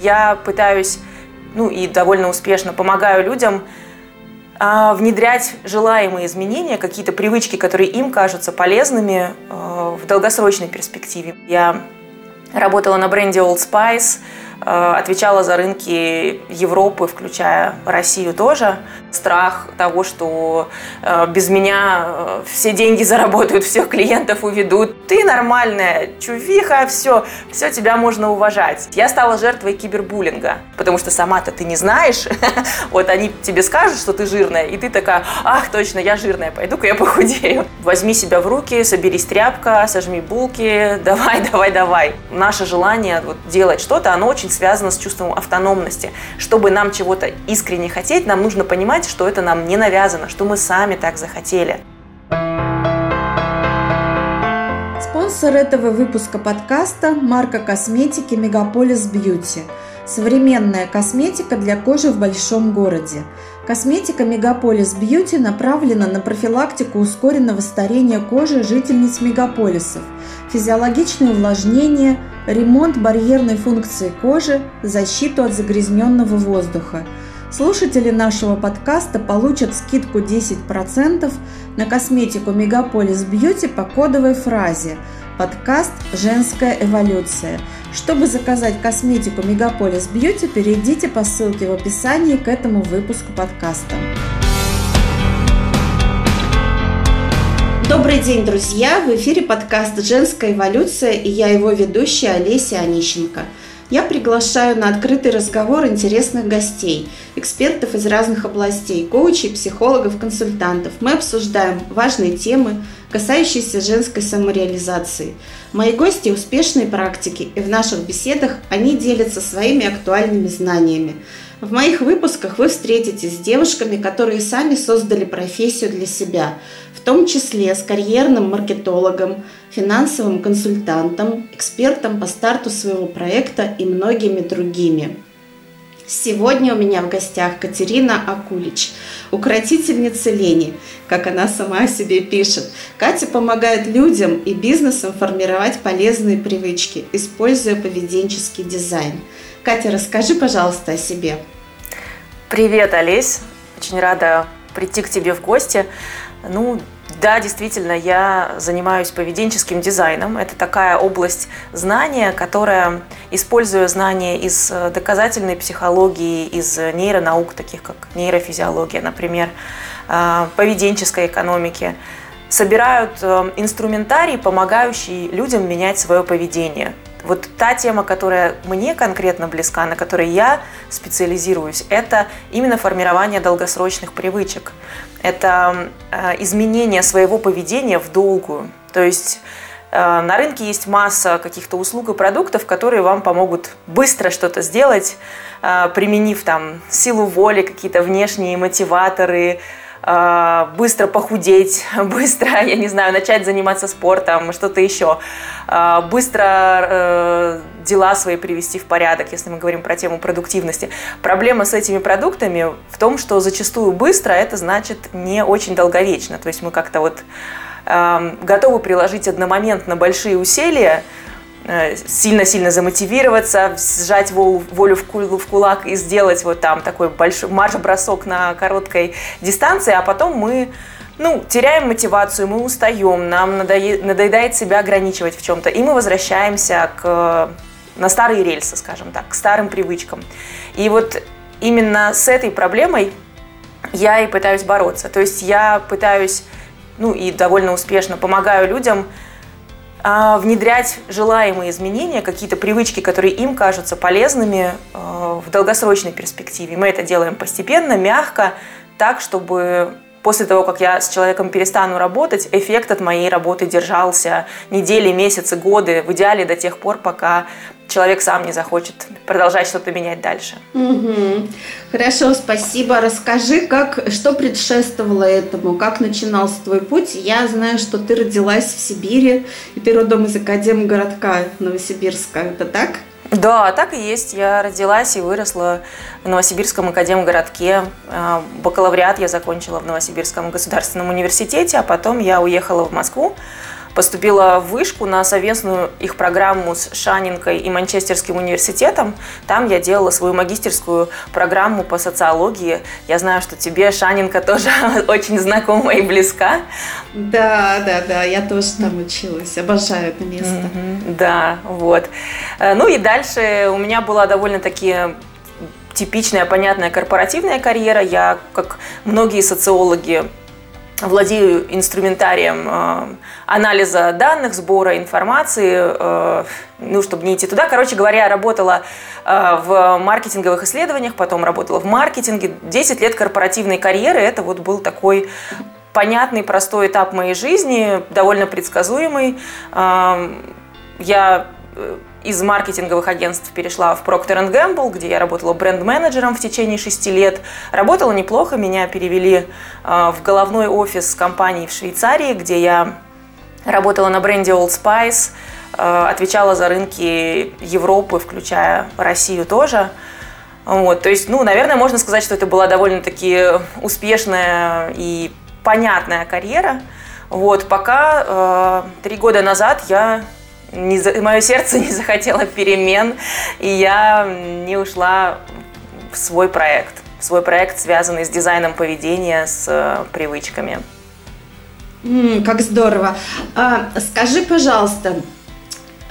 Я пытаюсь, ну и довольно успешно помогаю людям а, внедрять желаемые изменения, какие-то привычки, которые им кажутся полезными а, в долгосрочной перспективе. Я работала на бренде Old Spice, Э, отвечала за рынки Европы, включая Россию тоже. Страх того, что э, без меня э, все деньги заработают, всех клиентов уведут. Ты нормальная, чувиха, все, все тебя можно уважать. Я стала жертвой кибербуллинга, потому что сама-то ты не знаешь. Вот они тебе скажут, что ты жирная, и ты такая, ах, точно, я жирная, пойду-ка я похудею. Возьми себя в руки, соберись тряпка, сожми булки, давай, давай, давай. Наше желание вот делать что-то, оно очень очень связано с чувством автономности. Чтобы нам чего-то искренне хотеть, нам нужно понимать, что это нам не навязано, что мы сами так захотели. Спонсор этого выпуска подкаста – марка косметики Мегаполис Бьюти. Современная косметика для кожи в большом городе. Косметика Мегаполис Бьюти направлена на профилактику ускоренного старения кожи жительниц мегаполисов, физиологичное увлажнение, ремонт барьерной функции кожи, защиту от загрязненного воздуха. Слушатели нашего подкаста получат скидку 10% на косметику Мегаполис Бьюти по кодовой фразе «Подкаст «Женская эволюция». Чтобы заказать косметику Мегаполис Бьюти, перейдите по ссылке в описании к этому выпуску подкаста. Добрый день, друзья! В эфире подкаст «Женская эволюция» и я его ведущая Олеся Онищенко. Я приглашаю на открытый разговор интересных гостей, экспертов из разных областей, коучей, психологов, консультантов. Мы обсуждаем важные темы, касающиеся женской самореализации. Мои гости – успешные практики, и в наших беседах они делятся своими актуальными знаниями. В моих выпусках вы встретитесь с девушками, которые сами создали профессию для себя, в том числе с карьерным маркетологом, финансовым консультантом, экспертом по старту своего проекта и многими другими. Сегодня у меня в гостях Катерина Акулич, укротительница лени, как она сама о себе пишет. Катя помогает людям и бизнесам формировать полезные привычки, используя поведенческий дизайн. Катя, расскажи, пожалуйста, о себе. Привет, Олесь. Очень рада прийти к тебе в гости. Ну, да, действительно, я занимаюсь поведенческим дизайном. Это такая область знания, которая, используя знания из э, доказательной психологии, из нейронаук, таких как нейрофизиология, например, э, поведенческой экономики, собирают э, инструментарий, помогающий людям менять свое поведение. Вот та тема, которая мне конкретно близка, на которой я специализируюсь, это именно формирование долгосрочных привычек. Это э, изменение своего поведения в долгую. То есть э, на рынке есть масса каких-то услуг и продуктов, которые вам помогут быстро что-то сделать, э, применив там силу воли, какие-то внешние мотиваторы, быстро похудеть, быстро, я не знаю, начать заниматься спортом, что-то еще, а, быстро э, дела свои привести в порядок, если мы говорим про тему продуктивности. Проблема с этими продуктами в том, что зачастую быстро это значит не очень долговечно. То есть мы как-то вот готовы приложить одномоментно большие усилия, сильно-сильно замотивироваться, сжать волю в кулак и сделать вот там такой большой марш-бросок на короткой дистанции, а потом мы ну, теряем мотивацию, мы устаем, нам надоедает себя ограничивать в чем-то, и мы возвращаемся к, на старые рельсы, скажем так, к старым привычкам. И вот именно с этой проблемой я и пытаюсь бороться. То есть я пытаюсь, ну и довольно успешно помогаю людям внедрять желаемые изменения, какие-то привычки, которые им кажутся полезными а, в долгосрочной перспективе. Мы это делаем постепенно, мягко, так, чтобы после того, как я с человеком перестану работать, эффект от моей работы держался недели, месяцы, годы, в идеале до тех пор, пока человек сам не захочет продолжать что-то менять дальше. Угу. Хорошо, спасибо. Расскажи, как, что предшествовало этому, как начинался твой путь. Я знаю, что ты родилась в Сибири, и ты родом из Академгородка Новосибирска. Это так? Да, так и есть. Я родилась и выросла в Новосибирском академгородке. А, бакалавриат я закончила в Новосибирском государственном университете, а потом я уехала в Москву поступила в вышку на совместную их программу с Шанинкой и Манчестерским университетом. Там я делала свою магистерскую программу по социологии. Я знаю, что тебе Шанинка тоже очень знакома и близка. Да, да, да, я тоже там училась, обожаю это место. Mm-hmm, да, вот. Э, ну и дальше у меня была довольно-таки типичная, понятная корпоративная карьера. Я, как многие социологи, владею инструментарием э, анализа данных, сбора информации, э, ну, чтобы не идти туда. Короче говоря, работала э, в маркетинговых исследованиях, потом работала в маркетинге. 10 лет корпоративной карьеры – это вот был такой понятный, простой этап моей жизни, довольно предсказуемый. Э, я из маркетинговых агентств перешла в Procter Gamble, где я работала бренд-менеджером в течение шести лет. Работала неплохо, меня перевели э, в головной офис компании в Швейцарии, где я работала на бренде Old Spice, э, отвечала за рынки Европы, включая Россию тоже. Вот, то есть, ну, наверное, можно сказать, что это была довольно-таки успешная и понятная карьера. Вот, пока э, три года назад я не, мое сердце не захотело перемен, и я не ушла в свой проект. В свой проект, связанный с дизайном поведения, с э, привычками. Mm, как здорово. А, скажи, пожалуйста,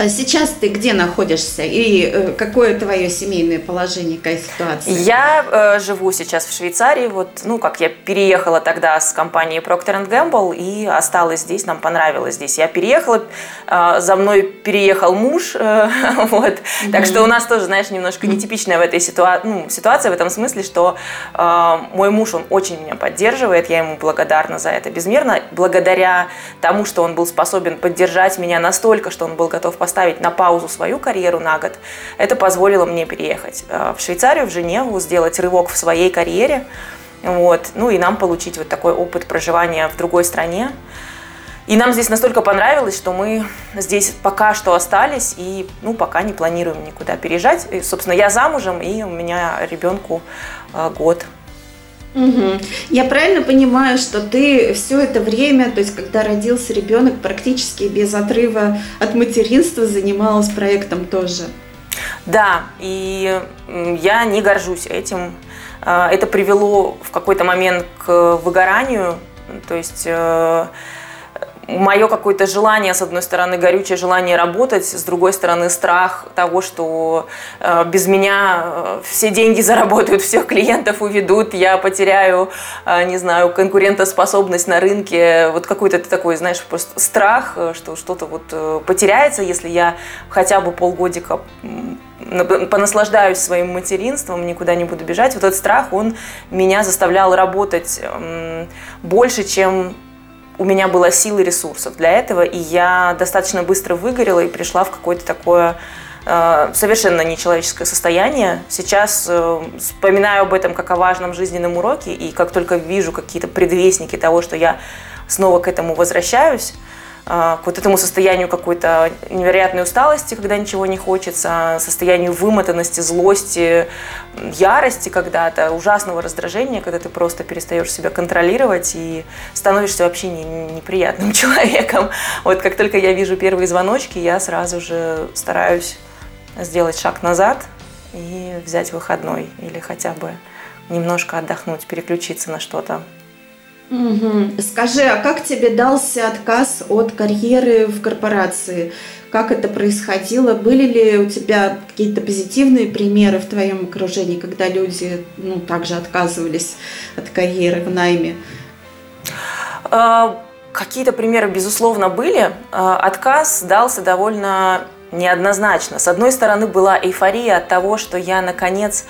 сейчас ты где находишься и э, какое твое семейное положение, какая ситуация? Я э, живу сейчас в Швейцарии. Вот, ну, как я переехала тогда с компании Procter Gamble и осталась здесь, нам понравилось здесь. Я переехала, э, за мной переехал муж, э, вот. Mm-hmm. Так что у нас тоже, знаешь, немножко нетипичная в этой ситуа- ну, ситуация в этом смысле, что э, мой муж, он очень меня поддерживает, я ему благодарна за это безмерно. Благодаря тому, что он был способен поддержать меня настолько, что он был готов поставить на паузу свою карьеру на год, это позволило мне переехать э, в Швейцарию, в Женеву, сделать рывок в своей карьере, вот, ну и нам получить вот такой опыт проживания в другой стране. И нам здесь настолько понравилось, что мы здесь пока что остались и ну, пока не планируем никуда переезжать. И, собственно, я замужем, и у меня ребенку э, год. Угу. Я правильно понимаю, что ты все это время, то есть когда родился ребенок, практически без отрыва от материнства занималась проектом тоже? Да, и я не горжусь этим. А, это привело в какой-то момент к выгоранию, то есть э, мое какое-то желание, с одной стороны, горючее желание работать, с другой стороны, страх того, что э, без меня э, все деньги заработают, всех клиентов уведут, я потеряю, э, не знаю, конкурентоспособность на рынке. Вот какой-то такой, знаешь, просто страх, э, что что-то вот э, потеряется, если я хотя бы полгодика понаслаждаюсь своим материнством, никуда не буду бежать. Вот этот страх, он меня заставлял работать больше, чем у меня было сил и ресурсов для этого, и я достаточно быстро выгорела и пришла в какое-то такое э, совершенно нечеловеческое состояние. Сейчас э, вспоминаю об этом как о важном жизненном уроке, и как только вижу какие-то предвестники того, что я снова к этому возвращаюсь, к вот этому состоянию какой-то невероятной усталости, когда ничего не хочется, состоянию вымотанности, злости, ярости когда-то, ужасного раздражения, когда ты просто перестаешь себя контролировать и становишься вообще не, неприятным человеком. Вот как только я вижу первые звоночки, я сразу же стараюсь сделать шаг назад и взять выходной или хотя бы немножко отдохнуть, переключиться на что-то Угу. Скажи, а как тебе дался отказ от карьеры в корпорации? Как это происходило? Были ли у тебя какие-то позитивные примеры в твоем окружении, когда люди ну, также отказывались от карьеры в найме? А, какие-то примеры, безусловно, были. А, отказ дался довольно неоднозначно. С одной стороны, была эйфория от того, что я, наконец,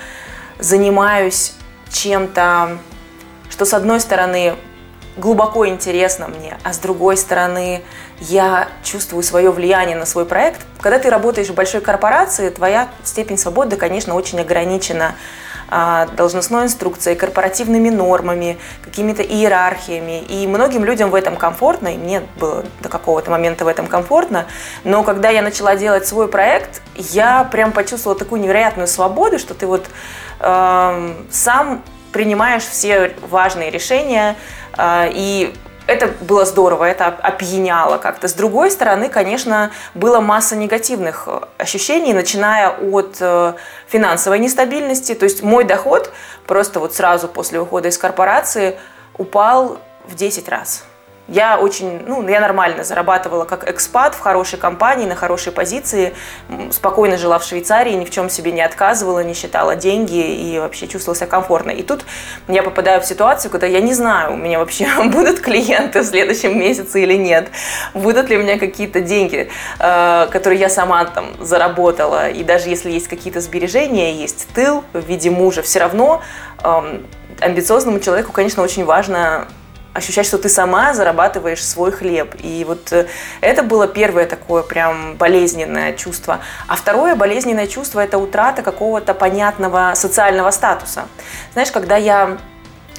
занимаюсь чем-то, что, с одной стороны, глубоко интересно мне, а с другой стороны я чувствую свое влияние на свой проект. Когда ты работаешь в большой корпорации, твоя степень свободы, конечно, очень ограничена а, должностной инструкцией, корпоративными нормами, какими-то иерархиями. И многим людям в этом комфортно, и мне было до какого-то момента в этом комфортно. Но когда я начала делать свой проект, я прям почувствовала такую невероятную свободу, что ты вот э, сам принимаешь все важные решения, и это было здорово, это опьяняло как-то. С другой стороны, конечно, было масса негативных э, ощущений, начиная от э, финансовой нестабильности. То есть мой доход просто вот сразу после ухода из корпорации упал в 10 раз. Я очень, ну, я нормально зарабатывала как экспат в хорошей компании, на хорошей позиции, спокойно жила в Швейцарии, ни в чем себе не отказывала, не считала деньги и вообще чувствовала себя комфортно. И тут я попадаю в ситуацию, когда я не знаю, у меня вообще будут клиенты в следующем месяце или нет, будут ли у меня какие-то деньги, э, которые я сама там заработала, и даже если есть какие-то сбережения, есть тыл в виде мужа, все равно эм, амбициозному человеку, конечно, очень важно ощущать, что ты сама зарабатываешь свой хлеб. И вот э, это было первое такое прям болезненное чувство. А второе болезненное чувство – это утрата какого-то понятного социального статуса. Знаешь, когда я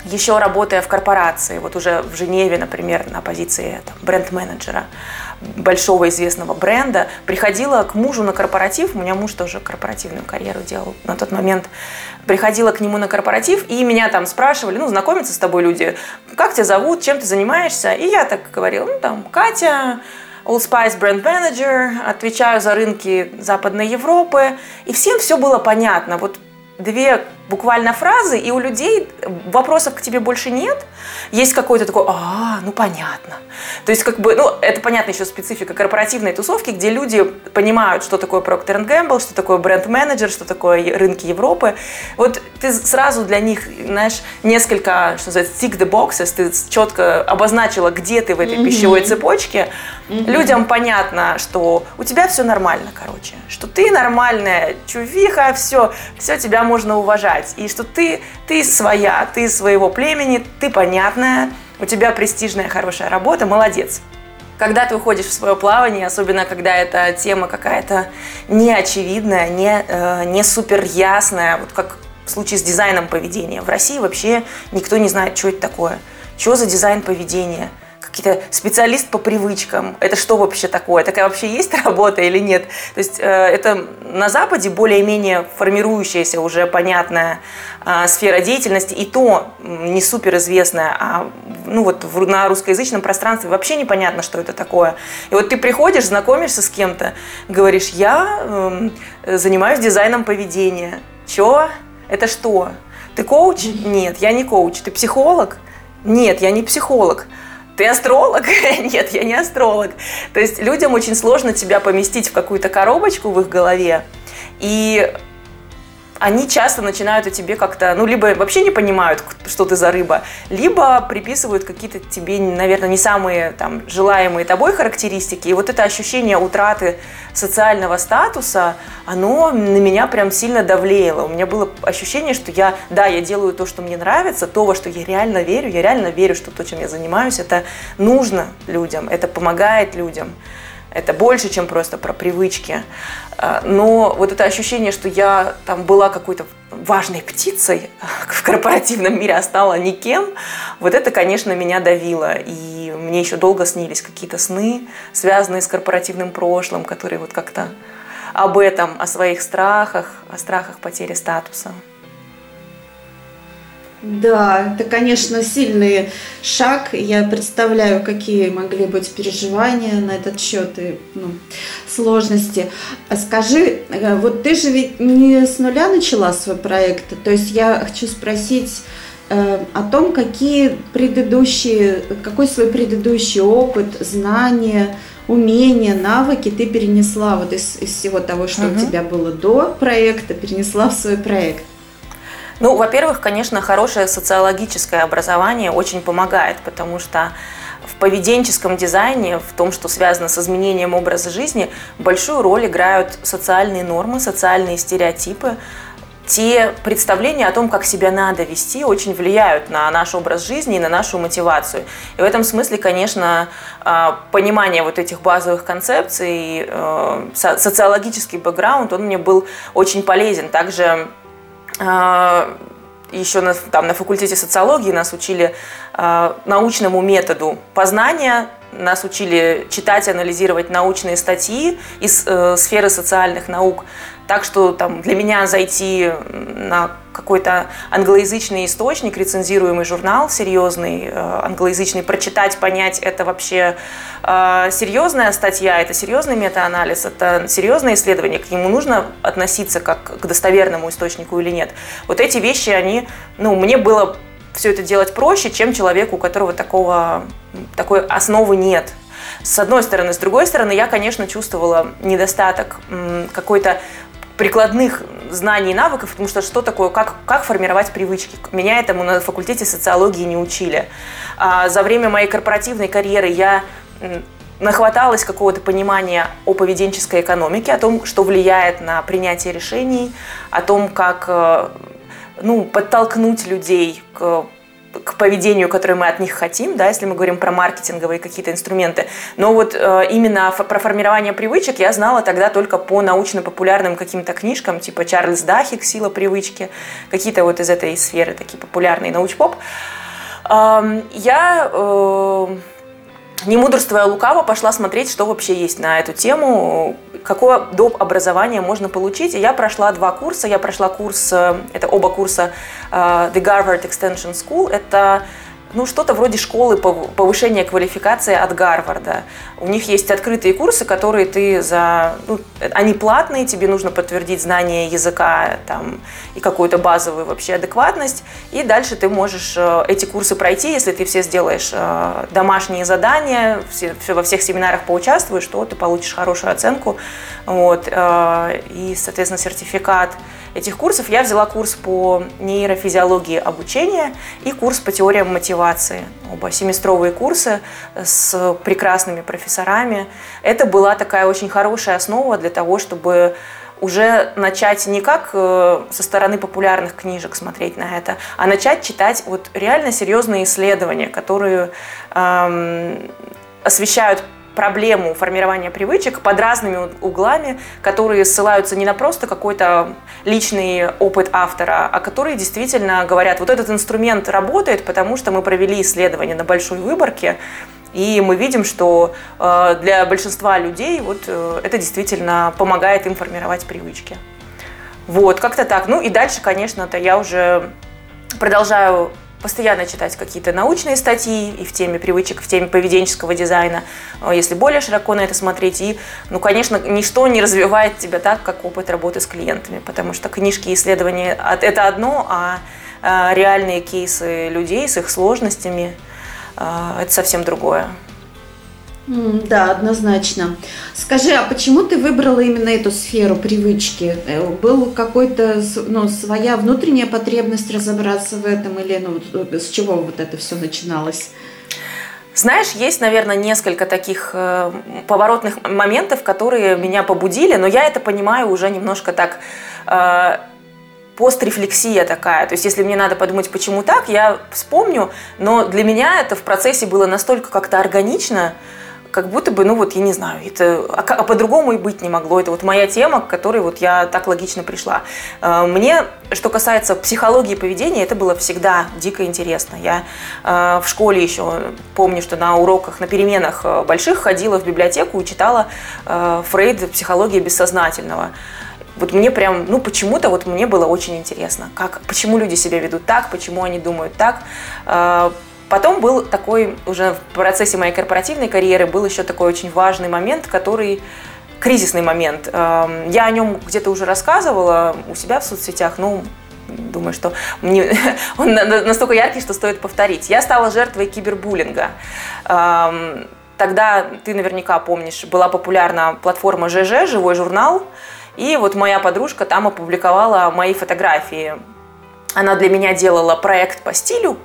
еще работая в корпорации, вот уже в Женеве, например, на позиции бренд-менеджера, большого известного бренда, приходила к мужу на корпоратив, у меня муж тоже корпоративную карьеру делал на тот момент, приходила к нему на корпоратив, и меня там спрашивали, ну, знакомятся с тобой люди, как тебя зовут, чем ты занимаешься, и я так говорила, ну, там, Катя, Old Spice Brand Manager, отвечаю за рынки Западной Европы, и всем все было понятно, вот две буквально фразы, и у людей вопросов к тебе больше нет. Есть какой-то такой, а, ну понятно. То есть, как бы, ну, это понятно еще специфика корпоративной тусовки, где люди понимают, что такое Procter Gamble, что такое бренд-менеджер, что такое рынки Европы. Вот ты сразу для них, знаешь, несколько, что называется, tick the boxes, ты четко обозначила, где ты в этой mm-hmm. пищевой цепочке. Mm-hmm. Людям понятно, что у тебя все нормально, короче, что ты нормальная чувиха, все, все тебя можно уважать и что ты, ты своя, ты своего племени, ты понятная, у тебя престижная, хорошая работа, молодец. Когда ты уходишь в свое плавание, особенно когда эта тема какая-то неочевидная, не, э, не супер ясная, вот как в случае с дизайном поведения. В России вообще никто не знает, что это такое. Что за дизайн поведения? Какие-то специалист по привычкам. Это что вообще такое? Такая вообще есть работа или нет? То есть э, это на Западе более-менее формирующаяся уже понятная э, сфера деятельности, и то не суперизвестная, а ну вот в, на русскоязычном пространстве вообще непонятно, что это такое. И вот ты приходишь, знакомишься с кем-то, говоришь, я э, занимаюсь дизайном поведения. Чё? Это что? Ты коуч? Нет, я не коуч. Ты психолог? Нет, я не психолог ты астролог? Нет, я не астролог. То есть людям очень сложно тебя поместить в какую-то коробочку в их голове. И они часто начинают о тебе как-то, ну, либо вообще не понимают, что ты за рыба, либо приписывают какие-то тебе, наверное, не самые там желаемые тобой характеристики. И вот это ощущение утраты социального статуса, оно на меня прям сильно давлеяло. У меня было ощущение, что я, да, я делаю то, что мне нравится, то, во что я реально верю, я реально верю, что то, чем я занимаюсь, это нужно людям, это помогает людям. Это больше, чем просто про привычки. А, но вот это ощущение, что я там была какой-то важной птицей в корпоративном мире, а стала никем, вот это, конечно, меня давило. И мне еще долго снились какие-то сны, связанные с корпоративным прошлым, которые вот как-то об этом, о своих страхах, о страхах потери статуса. Да, это, конечно, сильный шаг. Я представляю, какие могли быть переживания на этот счет и ну, сложности. А скажи, э, вот ты же ведь не с нуля начала свой проект. То есть я хочу спросить э, о том, какие предыдущие, какой свой предыдущий опыт, знания, умения, навыки ты перенесла вот из, из всего того, что угу. у тебя было до проекта, перенесла в свой проект. Ну, во-первых, конечно, хорошее социологическое образование очень помогает, потому что в поведенческом дизайне, в том, что связано с изменением образа жизни, большую роль играют социальные нормы, социальные стереотипы, те представления о том, как себя надо вести, очень влияют на наш образ жизни и на нашу мотивацию. И в этом смысле, конечно, а, понимание вот этих базовых концепций, э, социологический бэкграунд, он мне был очень полезен. Также еще на, там, на факультете социологии нас учили э, научному методу познания, нас учили читать и анализировать научные статьи из э, сферы социальных наук. Так что там, для меня зайти на какой-то англоязычный источник, рецензируемый журнал серьезный, э, англоязычный, прочитать, понять, это вообще э, серьезная статья, это серьезный метаанализ, это серьезное исследование, к нему нужно относиться как к достоверному источнику или нет. Вот эти вещи, они, ну, мне было все это делать проще, чем человеку, у которого такого, такой основы нет. С одной стороны. С другой стороны, я, конечно, чувствовала недостаток какой-то прикладных знаний и навыков, потому что что такое, как, как формировать привычки. Меня этому на факультете социологии не учили. А за время моей корпоративной карьеры я нахваталась какого-то понимания о поведенческой экономике, о том, что влияет на принятие решений, о том, как э, ну, подтолкнуть людей к к поведению, которое мы от них хотим, да, если мы говорим про маркетинговые какие-то инструменты. Но вот э, именно про формирование привычек я знала тогда только по научно-популярным каким-то книжкам, типа Чарльз Дахик «Сила привычки», какие-то вот из этой сферы такие популярные научпоп. Э, я э, не мудрствуя лукаво, пошла смотреть, что вообще есть на эту тему, какое доп. образование можно получить. И я прошла два курса. Я прошла курс, э, это оба курса э, The Harvard Extension School. Это ну, что-то вроде школы повышения квалификации от Гарварда. У них есть открытые курсы, которые ты за... Ну, они платные, тебе нужно подтвердить знание языка там, и какую-то базовую вообще адекватность. И дальше ты можешь э, эти курсы пройти, если ты все сделаешь э, домашние задания, все, все, во всех семинарах поучаствуешь, то ты получишь хорошую оценку вот, э, и, соответственно, сертификат этих курсов. Я взяла курс по нейрофизиологии обучения и курс по теориям мотивации. Оба семестровые курсы с прекрасными профессорами. Это была такая очень хорошая основа для того, чтобы уже начать не как э, со стороны популярных книжек смотреть на это, а начать читать вот реально серьезные исследования, которые эм, освещают проблему формирования привычек под разными углами, которые ссылаются не на просто какой-то личный опыт автора, а которые действительно говорят, вот этот инструмент работает, потому что мы провели исследование на большой выборке, и мы видим, что э, для большинства людей вот э, это действительно помогает им формировать привычки. Вот, как-то так. Ну и дальше, конечно-то я уже продолжаю постоянно читать какие-то научные статьи и в теме привычек, в теме поведенческого дизайна, э, если более широко на это смотреть. И, ну, конечно, ничто не развивает тебя так, как опыт работы с клиентами, потому что книжки и исследования – это одно, а э, реальные кейсы людей с их сложностями э, – это совсем другое. Да, однозначно. Скажи, а почему ты выбрала именно эту сферу привычки? Э, был какой-то, ну, своя внутренняя потребность разобраться в этом или ну, с чего вот это все начиналось? Знаешь, есть, наверное, несколько таких э, поворотных моментов, которые меня побудили, но я это понимаю уже немножко так э, пострефлексия такая. То есть, если мне надо подумать, почему так, я вспомню, но для меня это в процессе было настолько как-то органично, как будто бы, ну вот, я не знаю, это, а, а по-другому и быть не могло. Это вот моя тема, к которой вот я так логично пришла. Э, мне, что касается психологии поведения, это было всегда дико интересно. Я э, в школе еще помню, что на уроках, на переменах э, больших ходила в библиотеку и читала Фрейд «Психология бессознательного» вот мне прям, ну почему-то вот мне было очень интересно, как, почему люди себя ведут так, почему они думают так, Потом был такой, уже в процессе моей корпоративной карьеры, был еще такой очень важный момент, который кризисный момент. Эм, я о нем где-то уже рассказывала у себя в соцсетях, ну, думаю, что мне, он настолько яркий, что стоит повторить. Я стала жертвой кибербуллинга. Эм, тогда, ты наверняка помнишь, была популярна платформа ЖЖ, живой журнал, и вот моя подружка там опубликовала мои фотографии. Она для меня делала проект по стилю,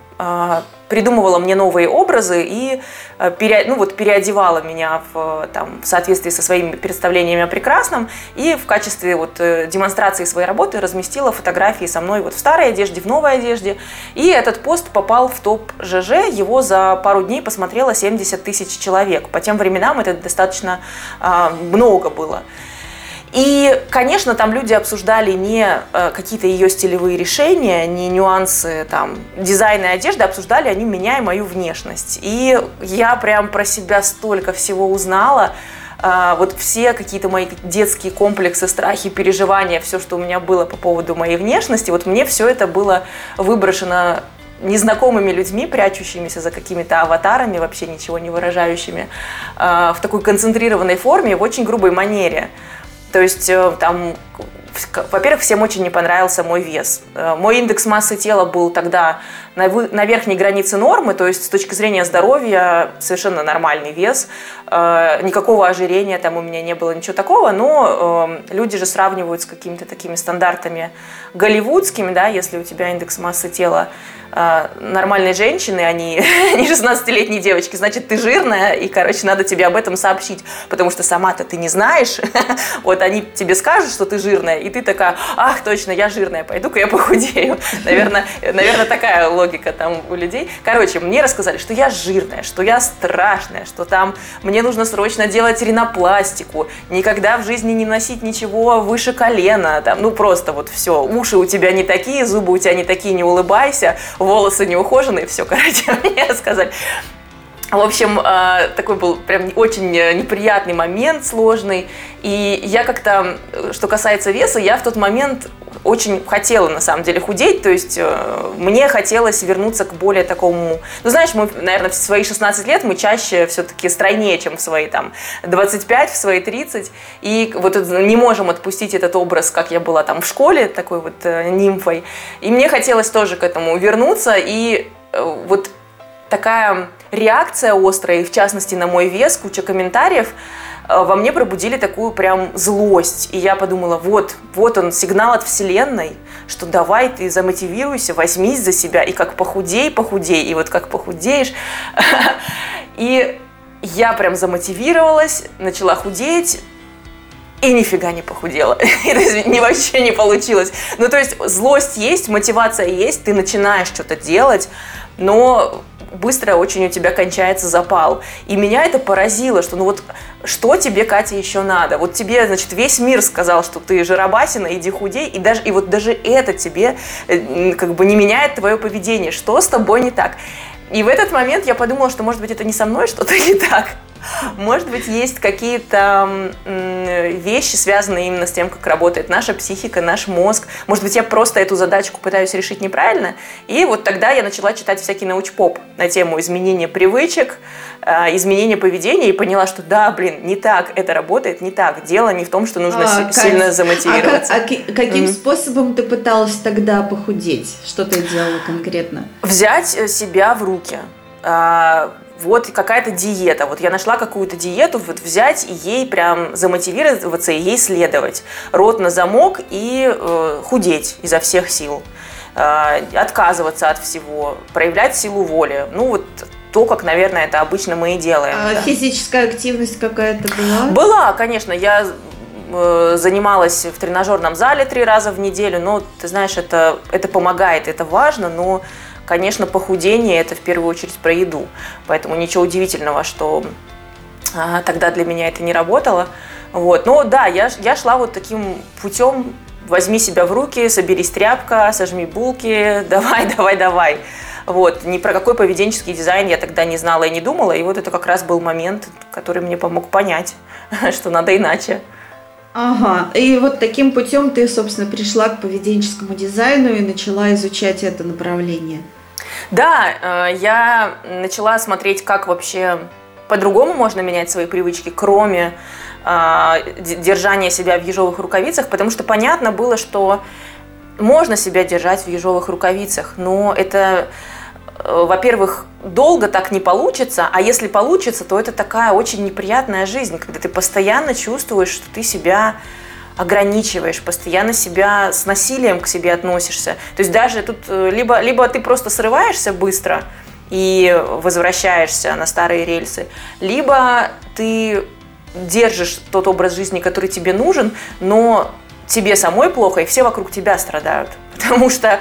придумывала мне новые образы и э, пере, ну, вот, переодевала меня в, там, в соответствии со своими представлениями о прекрасном и в качестве вот, э, демонстрации своей работы разместила фотографии со мной вот в старой одежде, в новой одежде. И этот пост попал в топ ЖЖ, его за пару дней посмотрело 70 тысяч человек. По тем временам это достаточно э, много было. И, конечно, там люди обсуждали не э, какие-то ее стилевые решения, не нюансы там, дизайна и одежды, обсуждали они меня и мою внешность. И я прям про себя столько всего узнала. а, вот все какие-то мои детские комплексы, страхи, переживания, все, что у меня было по поводу моей внешности, вот мне все это было выброшено незнакомыми людьми, прячущимися за какими-то аватарами, вообще ничего не выражающими, а, в такой концентрированной форме, в очень грубой манере. То есть э, там во-первых, всем очень не понравился мой вес. Э, мой индекс массы тела был тогда на, верхней границе нормы, то есть с точки зрения здоровья совершенно нормальный вес, никакого ожирения там у меня не было, ничего такого, но э, люди же сравнивают с какими-то такими стандартами голливудскими, да, если у тебя индекс массы тела э, нормальной женщины, а не 16-летние девочки, значит, ты жирная, и, короче, надо тебе об этом сообщить, потому что сама-то ты не знаешь, вот они тебе скажут, что ты жирная, и ты такая, ах, точно, я жирная, пойду-ка я похудею. Наверное, наверное, такая логика там у людей. Короче, мне рассказали, что я жирная, что я страшная, что там мне нужно срочно делать ринопластику, никогда в жизни не носить ничего выше колена, там, ну просто вот все, уши у тебя не такие, зубы у тебя не такие, не улыбайся, волосы не ухоженные, все, короче, мне сказали. В общем, э, такой был прям очень неприятный момент, сложный. И я как-то, что касается веса, я в тот момент очень хотела, на самом деле, худеть. То есть э, мне хотелось вернуться к более такому... Ну, знаешь, мы, наверное, в свои 16 лет мы чаще все-таки стройнее, чем в свои там 25, в свои 30. И вот не можем отпустить этот образ, как я была там в школе, такой вот э, нимфой. И мне хотелось тоже к этому вернуться. И вот такая реакция острая, и в частности на мой вес, куча комментариев, э, во мне пробудили такую прям злость. И я подумала, вот, вот он, сигнал от Вселенной, что давай ты замотивируйся, возьмись за себя, и как похудей, похудей, и вот как похудеешь. И я прям замотивировалась, начала худеть, и нифига не похудела. Не вообще не получилось. Ну, то есть злость есть, мотивация есть, ты начинаешь что-то делать, но быстро очень у тебя кончается запал. И меня это поразило, что ну вот что тебе, Катя, еще надо? Вот тебе, значит, весь мир сказал, что ты жиробасина, иди худей, и, даже, и вот даже это тебе э, как бы не меняет твое поведение. Что с тобой не так? И в этот момент я подумала, что, может быть, это не со мной что-то не так. Может быть, есть какие-то вещи, связанные именно с тем, как работает наша психика, наш мозг. Может быть, я просто эту задачку пытаюсь решить неправильно. И вот тогда я начала читать всякий науч-поп на тему изменения привычек, а, изменения поведения и поняла, что да, блин, не так это работает, не так. Дело не в том, что нужно а, сильно как, замотивироваться. А, а каким mm-hmm. способом ты пыталась тогда похудеть? Что ты делала конкретно? Взять э, себя в руки а, вот какая-то диета, вот я нашла какую-то диету, вот взять и ей прям замотивироваться и ей следовать. Рот на замок и э, худеть изо всех сил, э, отказываться от всего, проявлять силу воли. Ну вот то, как, наверное, это обычно мы и делаем. А да. физическая активность какая-то была? Была, конечно. Я э, занималась в тренажерном зале три раза в неделю, но, ты знаешь, это, это помогает, это важно, но Конечно, похудение – это в первую очередь про еду, поэтому ничего удивительного, что а, тогда для меня это не работало. Вот. Но да, я, я шла вот таким путем, возьми себя в руки, соберись тряпка, сожми булки, давай, давай, давай. Вот. Ни про какой поведенческий дизайн я тогда не знала и не думала, и вот это как раз был момент, который мне помог понять, что надо иначе. Ага, и вот таким путем ты, собственно, пришла к поведенческому дизайну и начала изучать это направление. Да, э, я начала смотреть, как вообще по-другому можно менять свои привычки, кроме э, держания себя в ежовых рукавицах, потому что понятно было, что можно себя держать в ежовых рукавицах, но это во-первых, долго так не получится, а если получится, то это такая очень неприятная жизнь, когда ты постоянно чувствуешь, что ты себя ограничиваешь, постоянно себя с насилием к себе относишься. То есть даже тут э, либо, либо ты просто срываешься быстро и возвращаешься на старые рельсы, либо ты держишь тот образ жизни, который тебе нужен, но тебе самой плохо, и все вокруг тебя страдают. Потому что,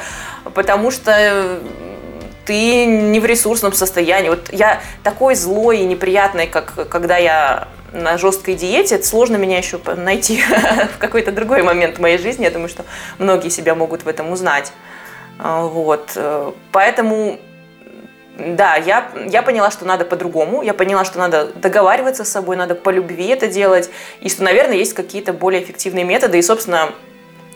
потому что ты не в ресурсном состоянии. Вот я такой злой и неприятный, как когда я на жесткой диете, это сложно меня еще найти в какой-то другой момент моей жизни. Я думаю, что многие себя могут в этом узнать. А, вот. Поэтому да, я, я поняла, что надо по-другому, я поняла, что надо договариваться с собой, надо по любви это делать, и что, наверное, есть какие-то более эффективные методы, и, собственно,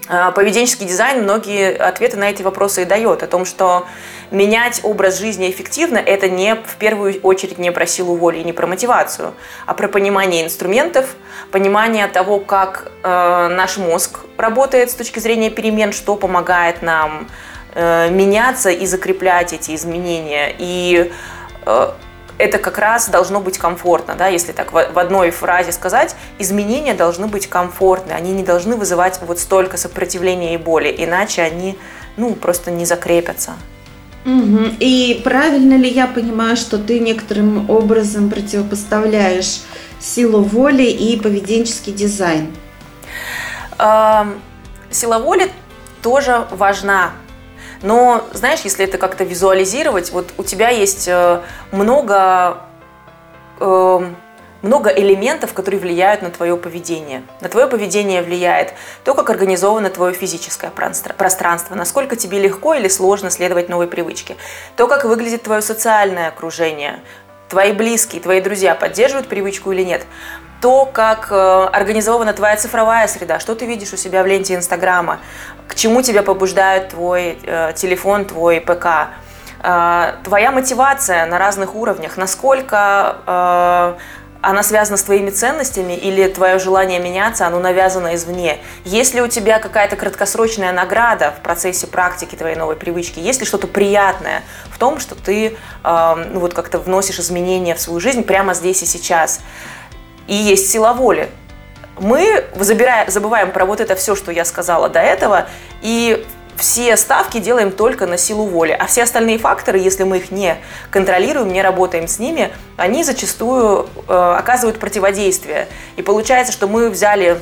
поведенческий дизайн многие ответы на эти вопросы и дает. О том, что менять образ жизни эффективно – это не в первую очередь не про силу воли и не про мотивацию, а про понимание инструментов, понимание того, как э, наш мозг работает с точки зрения перемен, что помогает нам э, меняться и закреплять эти изменения. И э, это как раз должно быть комфортно, да, если так в одной фразе сказать, изменения должны быть комфортны, они не должны вызывать вот столько сопротивления и боли, иначе они, ну, просто не закрепятся. Угу. И правильно ли я понимаю, что ты некоторым образом противопоставляешь силу воли и поведенческий дизайн? Сила воли тоже важна, но, знаешь, если это как-то визуализировать, вот у тебя есть э, много, эм, много элементов, которые влияют на твое поведение. На твое поведение влияет то, как организовано твое физическое пространство, насколько тебе легко или сложно следовать новой привычке, то, как выглядит твое социальное окружение, твои близкие, твои друзья поддерживают привычку или нет то, как э, организована твоя цифровая среда, что ты видишь у себя в ленте Инстаграма, к чему тебя побуждает твой э, телефон, твой ПК, э, твоя мотивация на разных уровнях, насколько она связана с твоими ценностями или твое желание меняться, оно навязано извне. Есть ли у тебя какая-то краткосрочная награда в процессе практики твоей новой привычки? Есть ли что-то приятное в том, что ты э, ну, вот как-то вносишь изменения в свою жизнь прямо здесь и сейчас? И есть сила воли. Мы забирая, забываем про вот это все, что я сказала до этого, и все ставки делаем только на силу воли. А все остальные факторы, если мы их не контролируем, не работаем с ними, они зачастую э, оказывают противодействие. И получается, что мы взяли,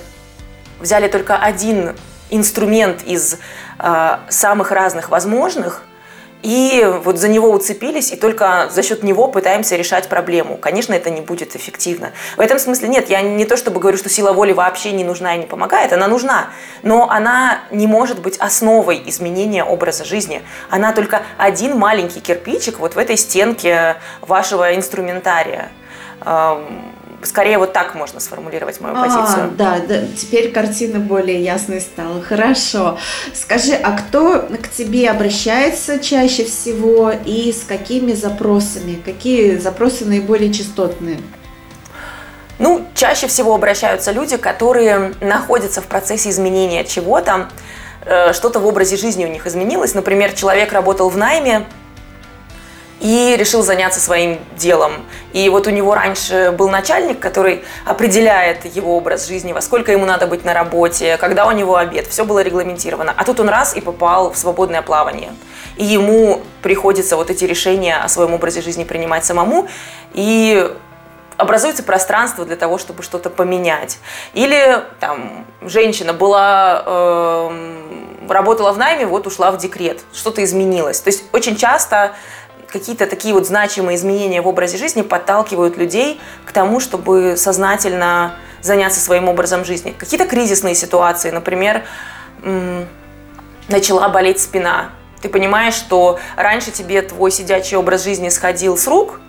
взяли только один инструмент из э, самых разных возможных – и вот за него уцепились, и только за счет него пытаемся решать проблему. Конечно, это не будет эффективно. В этом смысле нет, я не то чтобы говорю, что сила воли вообще не нужна и не помогает, она нужна, но она не может быть основой изменения образа жизни. Она только один маленький кирпичик вот в этой стенке вашего инструментария Скорее вот так можно сформулировать мою а, позицию. Да, да, теперь картина более ясной стала. Хорошо. Скажи, а кто к тебе обращается чаще всего и с какими запросами? Какие запросы наиболее частотные? Ну, чаще всего обращаются люди, которые находятся в процессе изменения чего-то, э, что-то в образе жизни у них изменилось. Например, человек работал в найме, и решил заняться своим делом. И вот у него раньше был начальник, который определяет его образ жизни, во сколько ему надо быть на работе, когда у него обед, все было регламентировано. А тут он раз и попал в свободное плавание. И ему приходится вот эти решения о своем образе жизни принимать самому, и образуется пространство для того, чтобы что-то поменять. Или там женщина была, э, работала в найме, вот ушла в декрет, что-то изменилось. То есть очень часто какие-то такие вот значимые изменения в образе жизни подталкивают людей к тому, чтобы сознательно заняться своим образом жизни. Какие-то кризисные ситуации, например, начала болеть спина. Ты понимаешь, что раньше тебе твой сидячий образ жизни сходил с рук,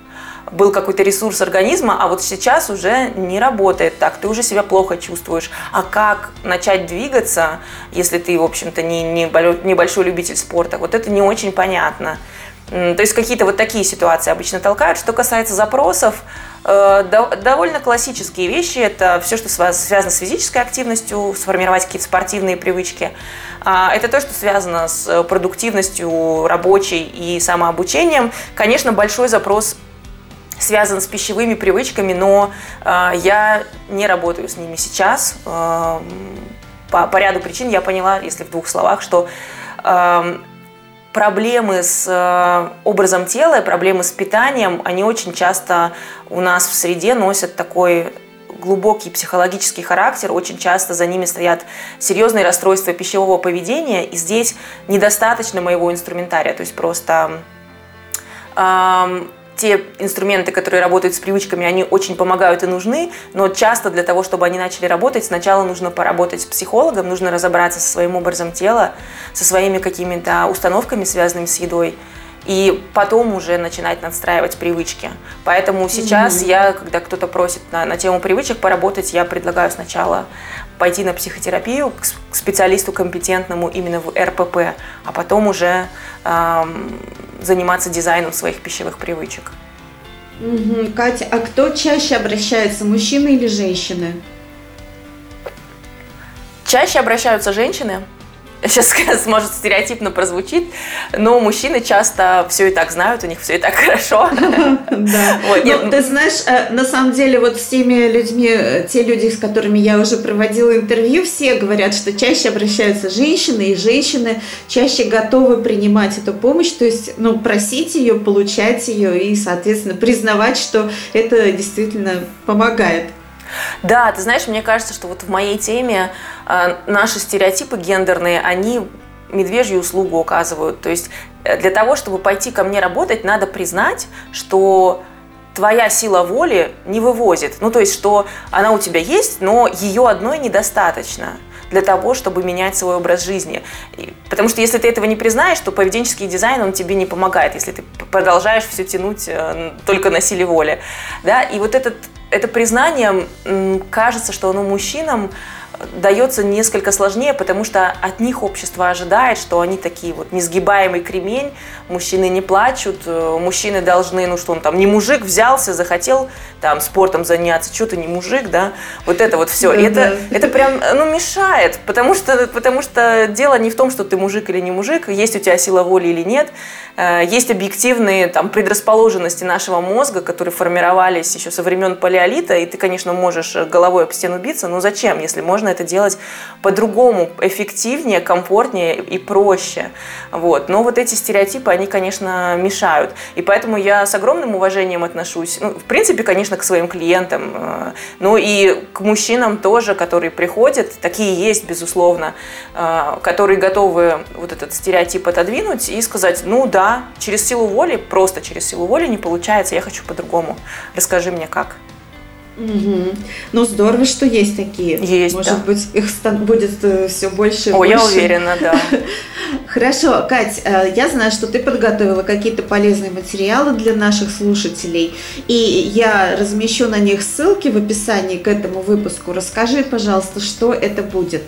был какой-то ресурс организма, а вот сейчас уже не работает так, ты уже себя плохо чувствуешь. А как начать двигаться, если ты, в общем-то, не, не небольшой любитель спорта, вот это не очень понятно. То есть какие-то вот такие ситуации обычно толкают. Что касается запросов, э, довольно классические вещи. Это все, что связано с физической активностью, сформировать какие-то спортивные привычки. А, это то, что связано с продуктивностью рабочей и самообучением. Конечно, большой запрос связан с пищевыми привычками, но э, я не работаю с ними сейчас. Э, по, по ряду причин я поняла, если в двух словах, что проблемы с э, образом тела, проблемы с питанием, они очень часто у нас в среде носят такой глубокий психологический характер, очень часто за ними стоят серьезные расстройства пищевого поведения, и здесь недостаточно моего инструментария, то есть просто те инструменты, которые работают с привычками, они очень помогают и нужны, но часто для того, чтобы они начали работать, сначала нужно поработать с психологом, нужно разобраться со своим образом тела, со своими какими-то установками, связанными с едой. и потом уже начинать надстраивать привычки. Поэтому сейчас mm-hmm. я, когда кто-то просит на, на тему привычек поработать, я предлагаю сначала пойти на психотерапию к специалисту компетентному именно в РПП, а потом уже эм, заниматься дизайном своих пищевых привычек. Угу. Катя, а кто чаще обращается, мужчины или женщины? Чаще обращаются женщины, сейчас может стереотипно прозвучит, но мужчины часто все и так знают, у них все и так хорошо. Да. Ну, ты знаешь, э, на самом деле вот с теми людьми, э, те люди, с которыми я уже проводила интервью, все говорят, что чаще обращаются женщины, и женщины чаще готовы принимать эту помощь, то есть, ну, просить ее, получать ее и, соответственно, признавать, что это действительно помогает. Да, ты знаешь, мне кажется, что вот в моей теме э, наши стереотипы гендерные, они медвежью услугу указывают. То есть э, для того, чтобы пойти ко мне работать, надо признать, что твоя сила воли не вывозит. Ну, то есть, что она у тебя есть, но ее одной недостаточно для того, чтобы менять свой образ жизни. Потому что если ты этого не признаешь, то поведенческий дизайн, он тебе не помогает, если ты продолжаешь все тянуть э, только на силе воли. Да? И вот этот это признание, кажется, что оно мужчинам дается несколько сложнее, потому что от них общество ожидает, что они такие вот несгибаемый кремень, мужчины не плачут, э, мужчины должны, ну что он там, не мужик взялся, захотел там спортом заняться, что ты не мужик, да, вот это вот все. Да, это, да. это прям, ну, мешает, потому что, потому что дело не в том, что ты мужик или не мужик, есть у тебя сила воли или нет, э, есть объективные там предрасположенности нашего мозга, которые формировались еще со времен палеолита, и ты, конечно, можешь головой об стену биться, но зачем, если можно это делать по-другому, эффективнее, комфортнее и проще. Вот. Но вот эти стереотипы, они, конечно, мешают. И поэтому я с огромным уважением отношусь, ну, в принципе, конечно, к своим клиентам, ну и к мужчинам тоже, которые приходят, такие есть, безусловно, э, которые готовы вот этот стереотип отодвинуть и сказать, ну да, через силу воли, просто через силу воли не получается, я хочу по-другому. Расскажи мне как. Угу. Ну, здорово, что есть такие. Есть, Может да. быть, их будет э, все больше и О, больше. я уверена, да. Хорошо, Кать, э, я знаю, что ты подготовила какие-то полезные материалы для наших слушателей, и я размещу на них ссылки в описании к этому выпуску. Расскажи, пожалуйста, что это будет.